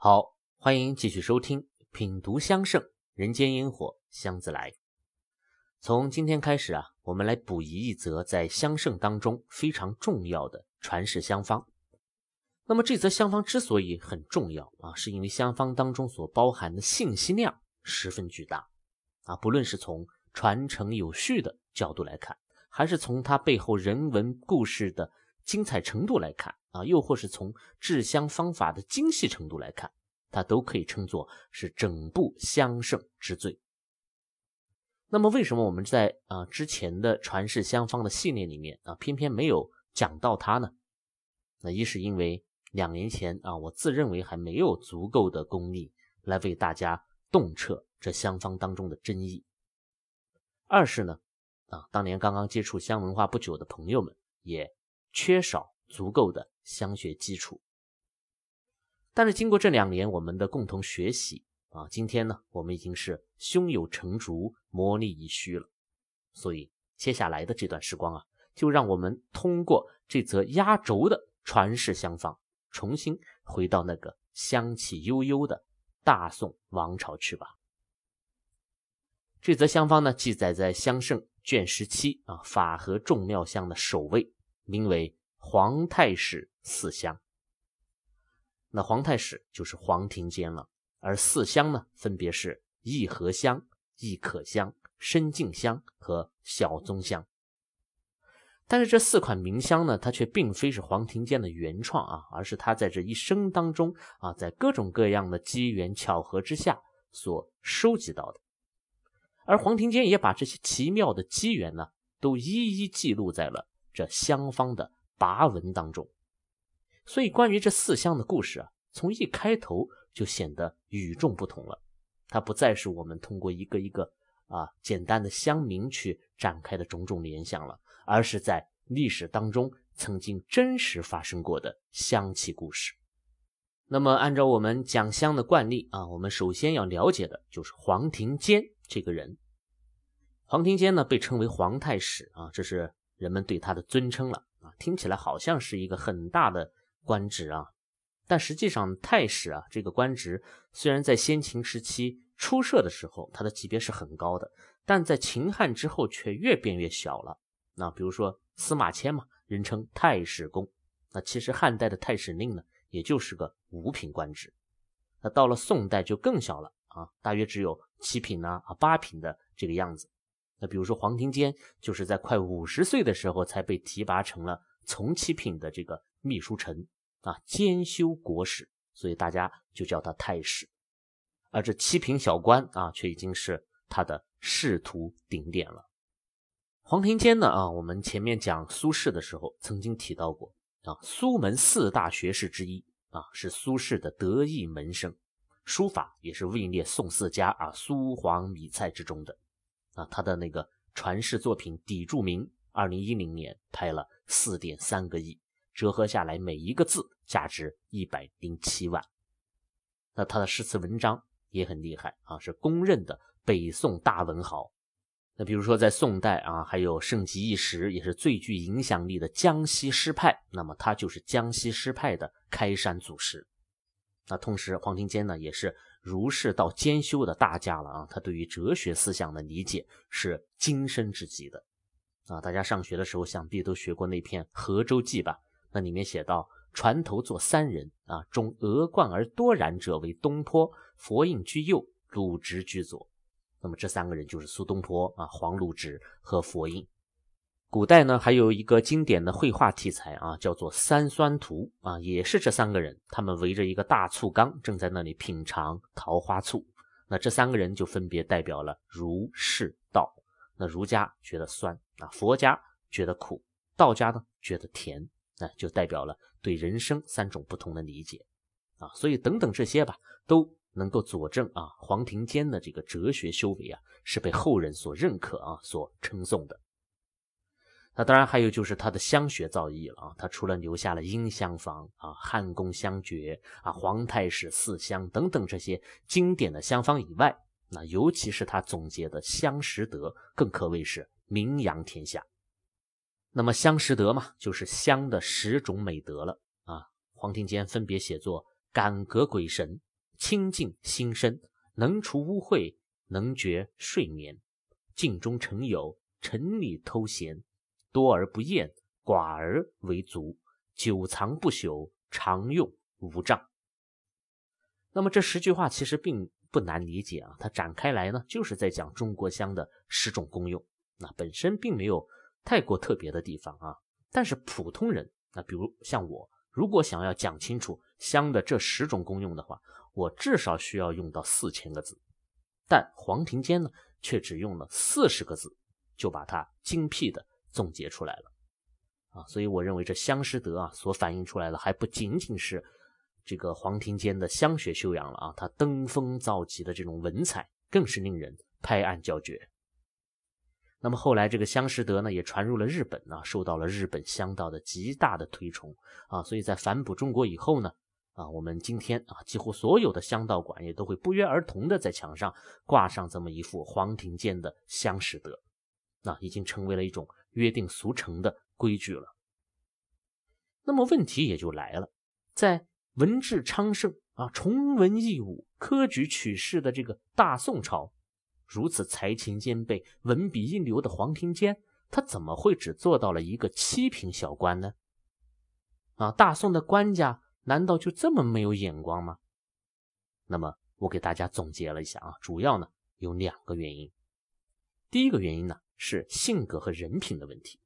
好，欢迎继续收听《品读香盛人间烟火香自来》。从今天开始啊，我们来补遗一则在香盛当中非常重要的传世香方。那么这则香方之所以很重要啊，是因为香方当中所包含的信息量十分巨大啊。不论是从传承有序的角度来看，还是从它背后人文故事的精彩程度来看啊，又或是从制香方法的精细程度来看，它都可以称作是整部香圣之最。那么，为什么我们在啊之前的传世香方的系列里面啊，偏偏没有讲到它呢？那一是因为两年前啊，我自认为还没有足够的功力来为大家洞彻这香方当中的真意；二是呢。啊，当年刚刚接触香文化不久的朋友们也缺少足够的香学基础。但是经过这两年我们的共同学习啊，今天呢，我们已经是胸有成竹，磨砺已虚了。所以接下来的这段时光啊，就让我们通过这则压轴的传世香方，重新回到那个香气悠悠的大宋王朝去吧。这则香方呢，记载在香圣。卷十七啊，法和众妙香的首位，名为皇太史四香。那皇太史就是黄庭坚了，而四香呢，分别是益和香、益可香、深净香和小宗香。但是这四款名香呢，它却并非是黄庭坚的原创啊，而是他在这一生当中啊，在各种各样的机缘巧合之下所收集到的。而黄庭坚也把这些奇妙的机缘呢，都一一记录在了这香方的跋文当中。所以，关于这四香的故事啊，从一开头就显得与众不同了。它不再是我们通过一个一个啊简单的香名去展开的种种联想了，而是在历史当中曾经真实发生过的香气故事。那么，按照我们讲香的惯例啊，我们首先要了解的就是黄庭坚。这个人，黄庭坚呢，被称为皇太史啊，这是人们对他的尊称了。听起来好像是一个很大的官职啊，但实际上太史啊这个官职，虽然在先秦时期初设的时候，它的级别是很高的，但在秦汉之后却越变越小了。那比如说司马迁嘛，人称太史公，那其实汉代的太史令呢，也就是个五品官职。那到了宋代就更小了。啊，大约只有七品呢，啊八品的这个样子。那比如说黄庭坚，就是在快五十岁的时候才被提拔成了从七品的这个秘书丞啊，兼修国史，所以大家就叫他太史。而这七品小官啊，却已经是他的仕途顶点了。黄庭坚呢，啊，我们前面讲苏轼的时候曾经提到过啊，苏门四大学士之一啊，是苏轼的得意门生。书法也是位列宋四家啊，苏黄米蔡之中的啊。他的那个传世作品《砥柱铭》，二零一零年拍了四点三个亿，折合下来每一个字价值一百零七万。那他的诗词文章也很厉害啊，是公认的北宋大文豪。那比如说在宋代啊，还有盛极一时也是最具影响力的江西诗派，那么他就是江西诗派的开山祖师。那同时，黄庭坚呢也是儒释道兼修的大家了啊。他对于哲学思想的理解是精深至极的啊。大家上学的时候想必都学过那篇《河州记》吧？那里面写到，船头坐三人啊，中额冠而多然者为东坡，佛印居右，鲁直居左。那么这三个人就是苏东坡啊、黄鲁直和佛印。古代呢，还有一个经典的绘画题材啊，叫做《三酸图》啊，也是这三个人，他们围着一个大醋缸，正在那里品尝桃花醋。那这三个人就分别代表了儒、释、那儒家觉得酸啊，佛家觉得苦，道家呢觉得甜，那就代表了对人生三种不同的理解啊。所以等等这些吧，都能够佐证啊，黄庭坚的这个哲学修为啊，是被后人所认可啊，所称颂的。那当然还有就是他的香学造诣了啊，他除了留下了音香坊啊、汉宫香诀啊、皇太史四香等等这些经典的香方以外，那尤其是他总结的相十德，更可谓是名扬天下。那么相十德嘛，就是相的十种美德了啊。黄庭坚分别写作：感格鬼神清净心身，能除污秽，能觉睡眠。静中成有，城里偷闲，多而不厌，寡而为足，久藏不朽，常用无障。那么这十句话其实并不难理解啊，它展开来呢，就是在讲中国香的十种功用。那本身并没有太过特别的地方啊，但是普通人，那比如像我，如果想要讲清楚香的这十种功用的话，我至少需要用到四千个字。但黄庭坚呢，却只用了四十个字，就把它精辟的总结出来了啊！所以我认为这香师德啊，所反映出来的还不仅仅是这个黄庭坚的香学修养了啊，他登峰造极的这种文采，更是令人拍案叫绝。那么后来，这个香师德呢，也传入了日本啊，受到了日本香道的极大的推崇啊。所以在反哺中国以后呢，啊，我们今天啊，几乎所有的香道馆也都会不约而同的在墙上挂上这么一幅黄庭坚的香师德，那已经成为了一种约定俗成的规矩了。那么问题也就来了，在文治昌盛啊，崇文抑武、科举取士的这个大宋朝。如此才情兼备、文笔一流的黄庭坚，他怎么会只做到了一个七品小官呢？啊，大宋的官家难道就这么没有眼光吗？那么我给大家总结了一下啊，主要呢有两个原因。第一个原因呢是性格和人品的问题。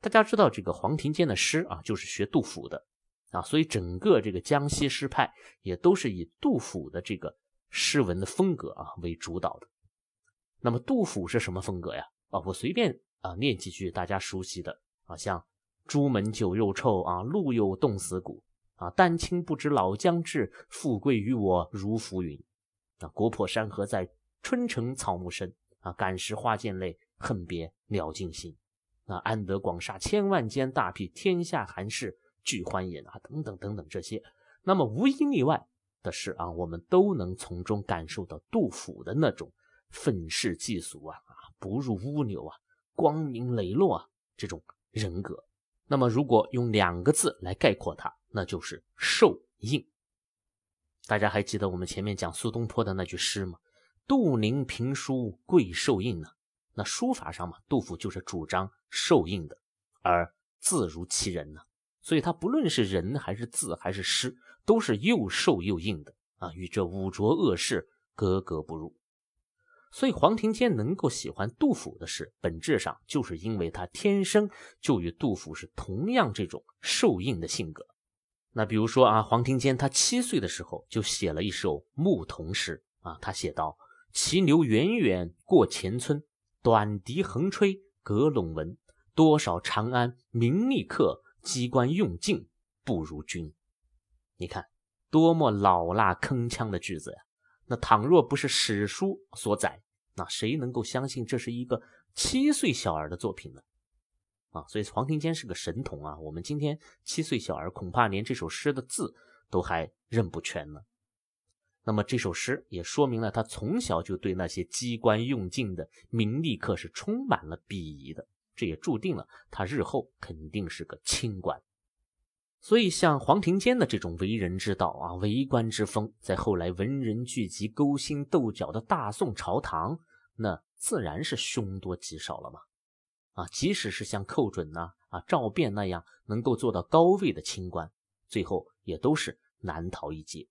大家知道这个黄庭坚的诗啊，就是学杜甫的啊，所以整个这个江西诗派也都是以杜甫的这个诗文的风格啊为主导的。那么杜甫是什么风格呀？啊，我随便啊念几句大家熟悉的啊，像“朱门酒肉臭啊，路有冻死骨啊，丹青不知老将至，富贵于我如浮云。啊，国破山河在，春城草木深啊，感时花溅泪，恨别鸟尽心。啊，安得广厦千万间，大庇天下寒士俱欢颜啊，等等等等这些。那么无一例外的是啊，我们都能从中感受到杜甫的那种。愤世嫉俗啊啊，不入污牛啊，光明磊落啊，这种人格。那么，如果用两个字来概括它，那就是受印。大家还记得我们前面讲苏东坡的那句诗吗？“杜陵评书贵受印”呢？那书法上嘛，杜甫就是主张受印的，而字如其人呢，所以他不论是人还是字还是诗，都是又瘦又硬的啊，与这五浊恶世格格不入。所以黄庭坚能够喜欢杜甫的诗，本质上就是因为他天生就与杜甫是同样这种受硬的性格。那比如说啊，黄庭坚他七岁的时候就写了一首牧童诗啊，他写道：“骑牛远远过前村，短笛横吹隔陇闻。多少长安名利客，机关用尽不如君。”你看，多么老辣铿锵的句子呀！那倘若不是史书所载，那谁能够相信这是一个七岁小儿的作品呢？啊，所以黄庭坚是个神童啊！我们今天七岁小儿恐怕连这首诗的字都还认不全呢。那么这首诗也说明了他从小就对那些机关用尽的名利客是充满了鄙夷的，这也注定了他日后肯定是个清官。所以，像黄庭坚的这种为人之道啊，为官之风，在后来文人聚集、勾心斗角的大宋朝堂，那自然是凶多吉少了嘛。啊，即使是像寇准呐、啊赵卞那样能够做到高位的清官，最后也都是难逃一劫。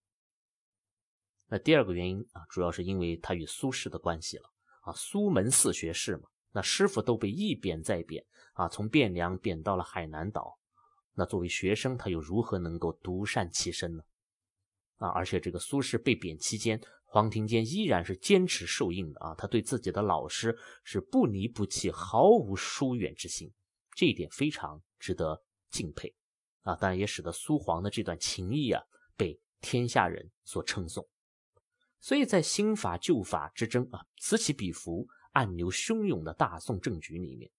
那第二个原因啊，主要是因为他与苏轼的关系了啊，苏门四学士嘛，那师傅都被一贬再贬啊，从汴梁贬到了海南岛。那作为学生，他又如何能够独善其身呢？啊，而且这个苏轼被贬期间，黄庭坚依然是坚持受印的啊，他对自己的老师是不离不弃，毫无疏远之心，这一点非常值得敬佩啊！当然也使得苏黄的这段情谊啊被天下人所称颂。所以在新法旧法之争啊，此起彼伏、暗流汹涌的大宋政局里面。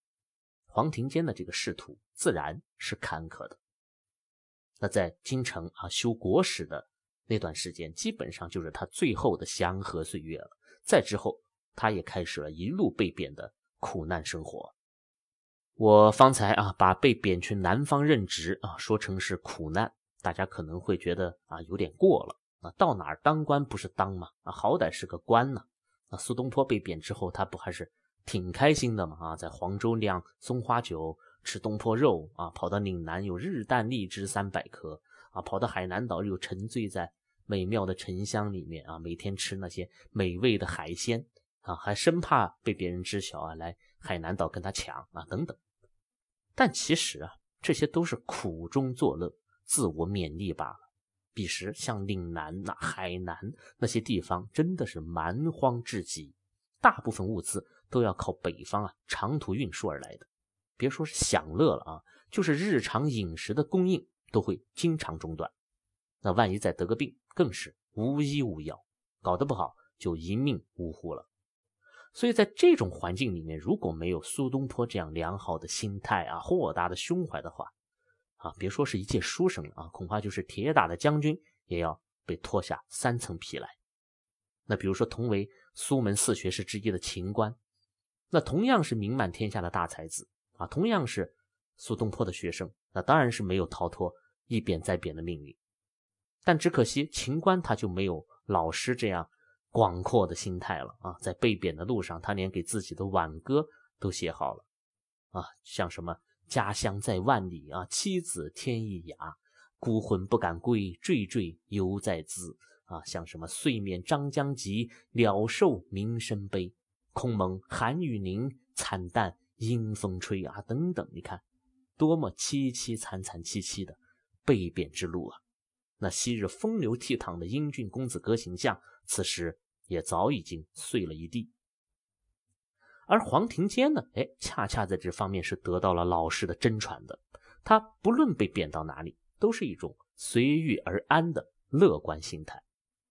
黄庭坚的这个仕途自然是坎坷的。那在京城啊修国史的那段时间，基本上就是他最后的祥和岁月了。再之后，他也开始了一路被贬的苦难生活。我方才啊把被贬去南方任职啊说成是苦难，大家可能会觉得啊有点过了啊，到哪儿当官不是当吗？啊，好歹是个官呢。苏东坡被贬之后，他不还是挺开心的嘛？啊，在黄州酿松花酒，吃东坡肉啊，跑到岭南有日啖荔枝三百颗啊，跑到海南岛又沉醉在美妙的沉香里面啊，每天吃那些美味的海鲜啊，还生怕被别人知晓啊，来海南岛跟他抢啊，等等。但其实啊，这些都是苦中作乐，自我勉励罢了。彼时，像岭南、那海南那些地方，真的是蛮荒至极，大部分物资都要靠北方啊长途运输而来的。别说是享乐了啊，就是日常饮食的供应都会经常中断。那万一再得个病，更是无医无药，搞得不好就一命呜呼了。所以在这种环境里面，如果没有苏东坡这样良好的心态啊、豁达的胸怀的话，啊，别说是一介书生了啊，恐怕就是铁打的将军也要被脱下三层皮来。那比如说，同为苏门四学士之一的秦观，那同样是名满天下的大才子啊，同样是苏东坡的学生，那当然是没有逃脱一贬再贬的命运。但只可惜，秦观他就没有老师这样广阔的心态了啊，在被贬的路上，他连给自己的挽歌都写好了啊，像什么。家乡在万里啊，妻子天一涯，孤魂不敢归，惴惴犹在兹啊。像什么岁免张将及，鸟兽鸣声悲，空蒙寒雨凝，惨淡阴风吹啊，等等。你看，多么凄凄惨惨戚戚的被贬之路啊！那昔日风流倜傥的英俊公子哥形象，此时也早已经碎了一地。而黄庭坚呢？哎，恰恰在这方面是得到了老师的真传的。他不论被贬到哪里，都是一种随遇而安的乐观心态。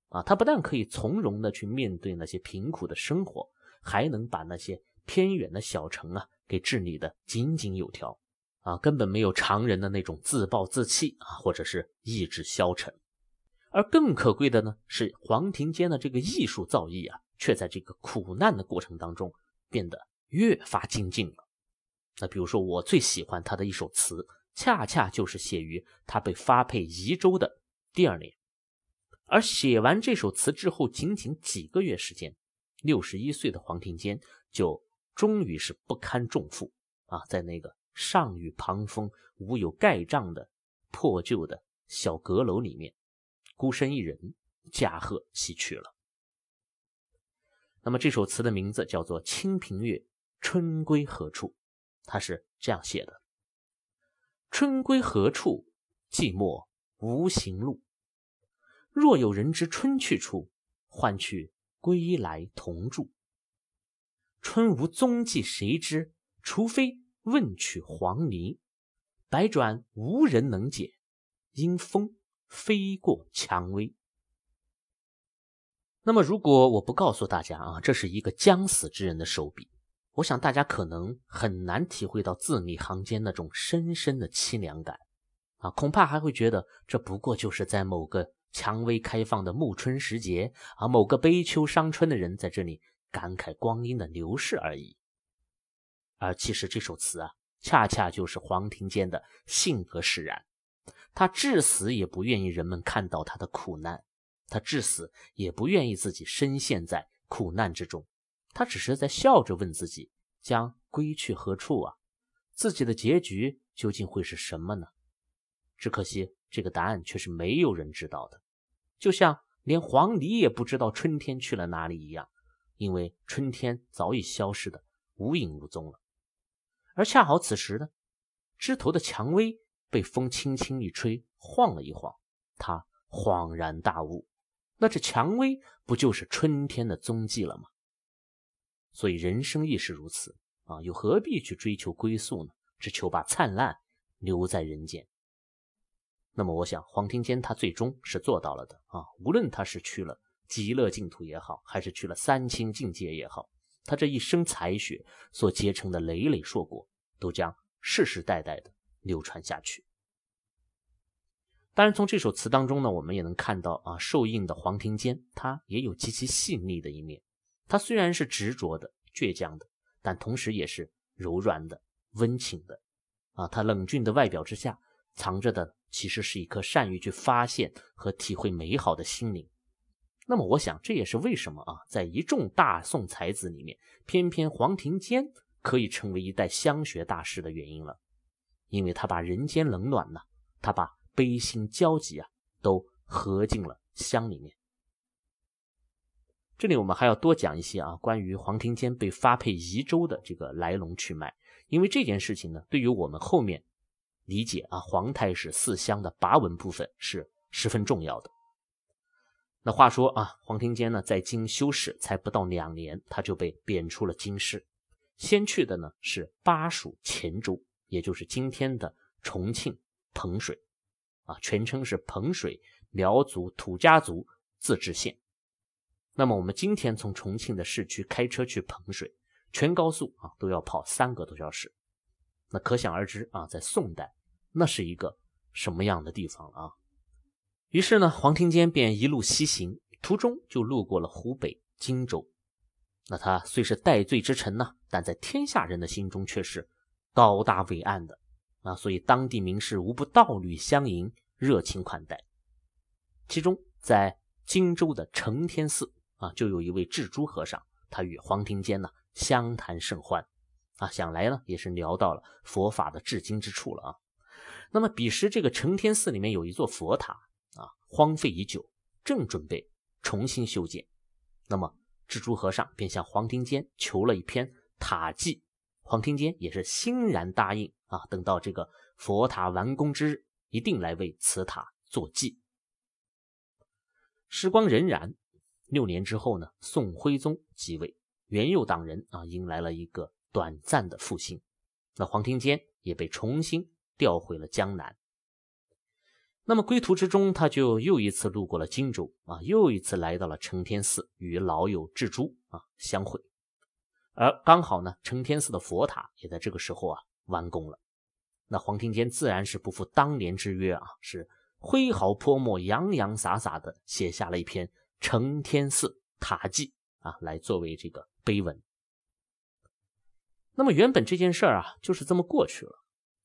啊，他不但可以从容的去面对那些贫苦的生活，还能把那些偏远的小城啊给治理的井井有条。啊，根本没有常人的那种自暴自弃啊，或者是意志消沉。而更可贵的呢，是黄庭坚的这个艺术造诣啊，却在这个苦难的过程当中。变得越发精进了。那比如说，我最喜欢他的一首词，恰恰就是写于他被发配宜州的第二年。而写完这首词之后，仅仅几个月时间，六十一岁的黄庭坚就终于是不堪重负啊，在那个上雨旁风、无有盖帐的破旧的小阁楼里面，孤身一人驾鹤西去了。那么这首词的名字叫做《清平乐·春归何处》，它是这样写的：“春归何处？寂寞无行路。若有人知春去处，唤去归来同住。春无踪迹谁知？除非问取黄泥。百转无人能解，因风飞过蔷薇。”那么，如果我不告诉大家啊，这是一个将死之人的手笔，我想大家可能很难体会到字里行间那种深深的凄凉感啊，恐怕还会觉得这不过就是在某个蔷薇开放的暮春时节啊，某个悲秋伤春的人在这里感慨光阴的流逝而已。而其实这首词啊，恰恰就是黄庭坚的性格使然，他至死也不愿意人们看到他的苦难。他至死也不愿意自己深陷在苦难之中，他只是在笑着问自己：将归去何处啊？自己的结局究竟会是什么呢？只可惜这个答案却是没有人知道的，就像连黄鹂也不知道春天去了哪里一样，因为春天早已消失的无影无踪了。而恰好此时呢，枝头的蔷薇被风轻轻一吹，晃了一晃，他恍然大悟。那这蔷薇不就是春天的踪迹了吗？所以人生亦是如此啊，又何必去追求归宿呢？只求把灿烂留在人间。那么，我想黄庭坚他最终是做到了的啊。无论他是去了极乐净土也好，还是去了三清境界也好，他这一生才学所结成的累累硕果，都将世世代代的流传下去。当然，从这首词当中呢，我们也能看到啊，受印的黄庭坚他也有极其细腻的一面。他虽然是执着的、倔强的，但同时也是柔软的、温情的。啊，他冷峻的外表之下，藏着的其实是一颗善于去发现和体会美好的心灵。那么，我想这也是为什么啊，在一众大宋才子里面，偏偏黄庭坚可以成为一代香学大师的原因了。因为他把人间冷暖呢，他把悲心交集啊，都合进了箱里面。这里我们还要多讲一些啊，关于黄庭坚被发配宜州的这个来龙去脉。因为这件事情呢，对于我们后面理解啊皇太史四乡的跋文部分是十分重要的。那话说啊，黄庭坚呢在京修士才不到两年，他就被贬出了京师，先去的呢是巴蜀黔州，也就是今天的重庆彭水，啊，全称是彭水苗族土家族自治县。那么我们今天从重庆的市区开车去彭水，全高速啊都要跑三个多小时，那可想而知啊，在宋代那是一个什么样的地方啊？于是呢，黄庭坚便一路西行，途中就路过了湖北荆州。那他虽是戴罪之臣呢，但在天下人的心中却是高大伟岸的啊，所以当地名士无不道侣相迎，热情款待。其中在荆州的承天寺啊，就有一位智珠和尚，他与黄庭坚呢相谈甚欢啊，想来呢也是聊到了佛法的至精之处了啊。那么彼时这个承天寺里面有一座佛塔啊。荒废已久，正准备重新修建。那么，蜘蛛和尚便向黄庭坚求了一篇塔记，黄庭坚也是欣然答应啊。等到这个佛塔完工之日，一定来为此塔作记。时光荏苒，六年之后呢，宋徽宗即位，元佑党人啊，迎来了一个短暂的复兴。那黄庭坚也被重新调回了江南。那么归途之中，他就又一次路过了荆州啊，又一次来到了承天寺，与老友智珠啊相会。而刚好呢，承天寺的佛塔也在这个时候啊完工了。那黄庭坚自然是不负当年之约啊，是挥毫泼墨、洋洋洒洒的写下了一篇《承天寺塔记》啊，来作为这个碑文。那么原本这件事儿啊就是这么过去了，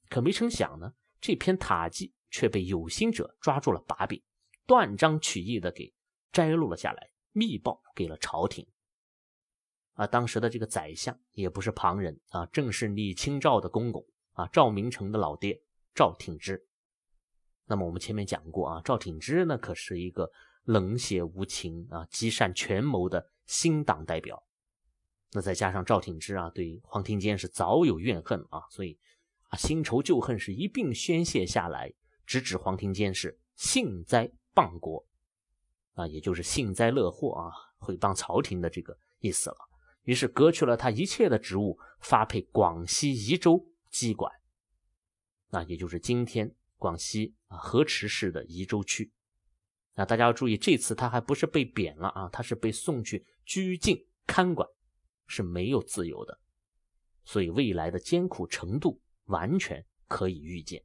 可没成想呢，这篇塔记。却被有心者抓住了把柄，断章取义的给摘录了下来，密报给了朝廷。啊，当时的这个宰相也不是旁人啊，正是李清照的公公啊，赵明诚的老爹赵挺之。那么我们前面讲过啊，赵挺之呢可是一个冷血无情啊、积善权谋的新党代表。那再加上赵挺之啊，对黄庭坚是早有怨恨啊，所以啊，新仇旧恨是一并宣泄下来。直指黄庭坚是幸灾谤国，啊，也就是幸灾乐祸啊，毁谤朝廷的这个意思了。于是革去了他一切的职务，发配广西宜州机管，那也就是今天广西啊河池市的宜州区。那大家要注意，这次他还不是被贬了啊，他是被送去拘禁看管，是没有自由的。所以未来的艰苦程度完全可以预见。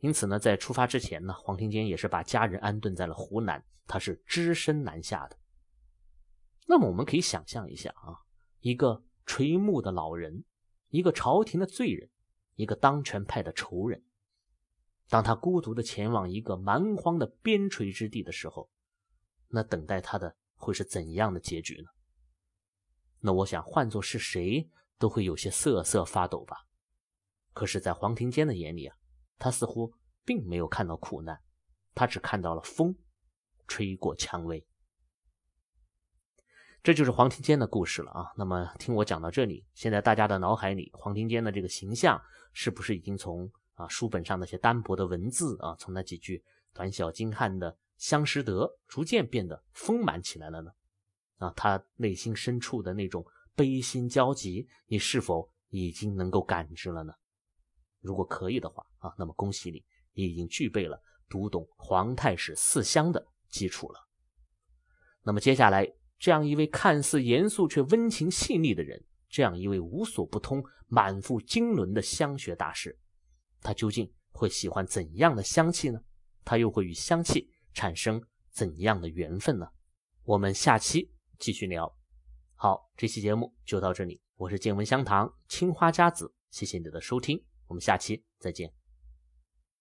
因此呢，在出发之前呢，黄庭坚也是把家人安顿在了湖南，他是只身南下的。那么我们可以想象一下啊，一个垂暮的老人，一个朝廷的罪人，一个当权派的仇人，当他孤独的前往一个蛮荒的边陲之地的时候，那等待他的会是怎样的结局呢？那我想换做是谁都会有些瑟瑟发抖吧。可是，在黄庭坚的眼里啊。他似乎并没有看到苦难，他只看到了风吹过蔷薇。这就是黄庭坚的故事了啊。那么听我讲到这里，现在大家的脑海里黄庭坚的这个形象是不是已经从啊书本上那些单薄的文字啊，从那几句短小精悍的相识得，逐渐变得丰满起来了呢？啊，他内心深处的那种悲心交集，你是否已经能够感知了呢？如果可以的话啊，那么恭喜你，你已经具备了读懂皇太史四香的基础了。那么接下来，这样一位看似严肃却温情细腻的人，这样一位无所不通、满腹经纶的香学大师，他究竟会喜欢怎样的香气呢？他又会与香气产生怎样的缘分呢？我们下期继续聊。好，这期节目就到这里，我是见闻香堂青花家子，谢谢你的收听。我们下期再见。